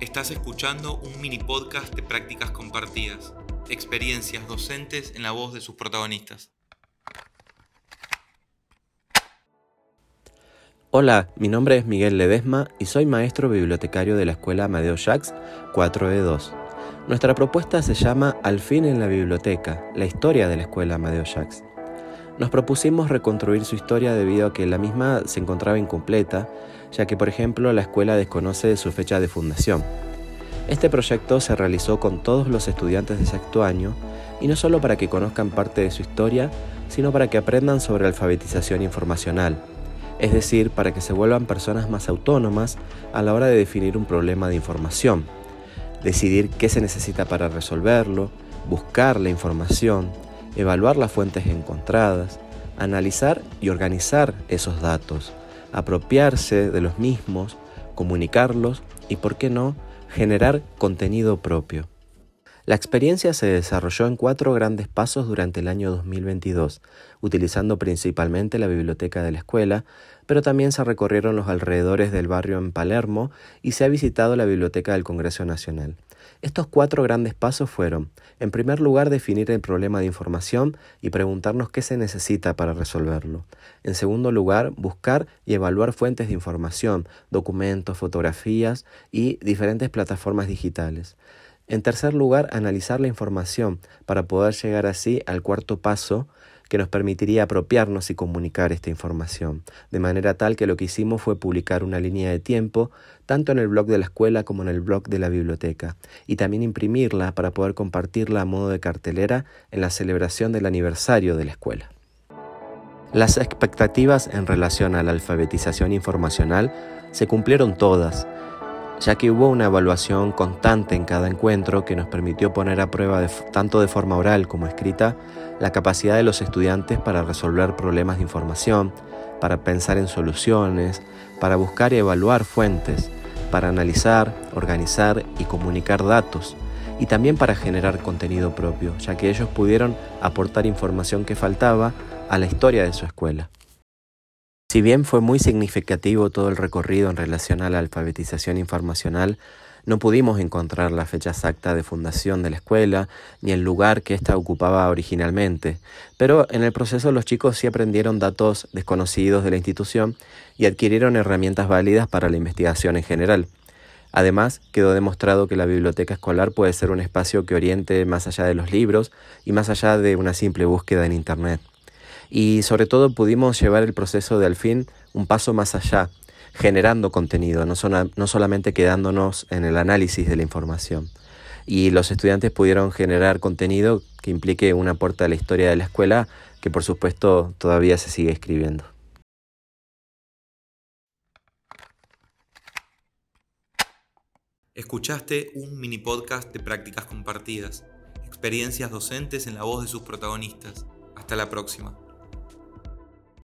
Estás escuchando un mini podcast de prácticas compartidas, experiencias docentes en la voz de sus protagonistas. Hola, mi nombre es Miguel Ledesma y soy maestro bibliotecario de la Escuela Amadeo Jacques 4E2. Nuestra propuesta se llama Al fin en la biblioteca, la historia de la Escuela Amadeo Jacques. Nos propusimos reconstruir su historia debido a que la misma se encontraba incompleta, ya que por ejemplo la escuela desconoce su fecha de fundación. Este proyecto se realizó con todos los estudiantes de sexto año y no solo para que conozcan parte de su historia, sino para que aprendan sobre alfabetización informacional, es decir, para que se vuelvan personas más autónomas a la hora de definir un problema de información, decidir qué se necesita para resolverlo, buscar la información, evaluar las fuentes encontradas, analizar y organizar esos datos, apropiarse de los mismos, comunicarlos y, por qué no, generar contenido propio. La experiencia se desarrolló en cuatro grandes pasos durante el año 2022, utilizando principalmente la biblioteca de la escuela, pero también se recorrieron los alrededores del barrio en Palermo y se ha visitado la biblioteca del Congreso Nacional. Estos cuatro grandes pasos fueron, en primer lugar, definir el problema de información y preguntarnos qué se necesita para resolverlo. En segundo lugar, buscar y evaluar fuentes de información, documentos, fotografías y diferentes plataformas digitales. En tercer lugar, analizar la información para poder llegar así al cuarto paso que nos permitiría apropiarnos y comunicar esta información, de manera tal que lo que hicimos fue publicar una línea de tiempo tanto en el blog de la escuela como en el blog de la biblioteca, y también imprimirla para poder compartirla a modo de cartelera en la celebración del aniversario de la escuela. Las expectativas en relación a la alfabetización informacional se cumplieron todas, ya que hubo una evaluación constante en cada encuentro que nos permitió poner a prueba tanto de forma oral como escrita la capacidad de los estudiantes para resolver problemas de información, para pensar en soluciones, para buscar y evaluar fuentes, para analizar, organizar y comunicar datos, y también para generar contenido propio, ya que ellos pudieron aportar información que faltaba a la historia de su escuela. Si bien fue muy significativo todo el recorrido en relación a la alfabetización informacional, no pudimos encontrar la fecha exacta de fundación de la escuela ni el lugar que ésta ocupaba originalmente, pero en el proceso los chicos sí aprendieron datos desconocidos de la institución y adquirieron herramientas válidas para la investigación en general. Además, quedó demostrado que la biblioteca escolar puede ser un espacio que oriente más allá de los libros y más allá de una simple búsqueda en Internet y sobre todo pudimos llevar el proceso de al fin un paso más allá, generando contenido, no, no solamente quedándonos en el análisis de la información. Y los estudiantes pudieron generar contenido que implique un aporte a la historia de la escuela que por supuesto todavía se sigue escribiendo. Escuchaste un mini podcast de prácticas compartidas, experiencias docentes en la voz de sus protagonistas. Hasta la próxima.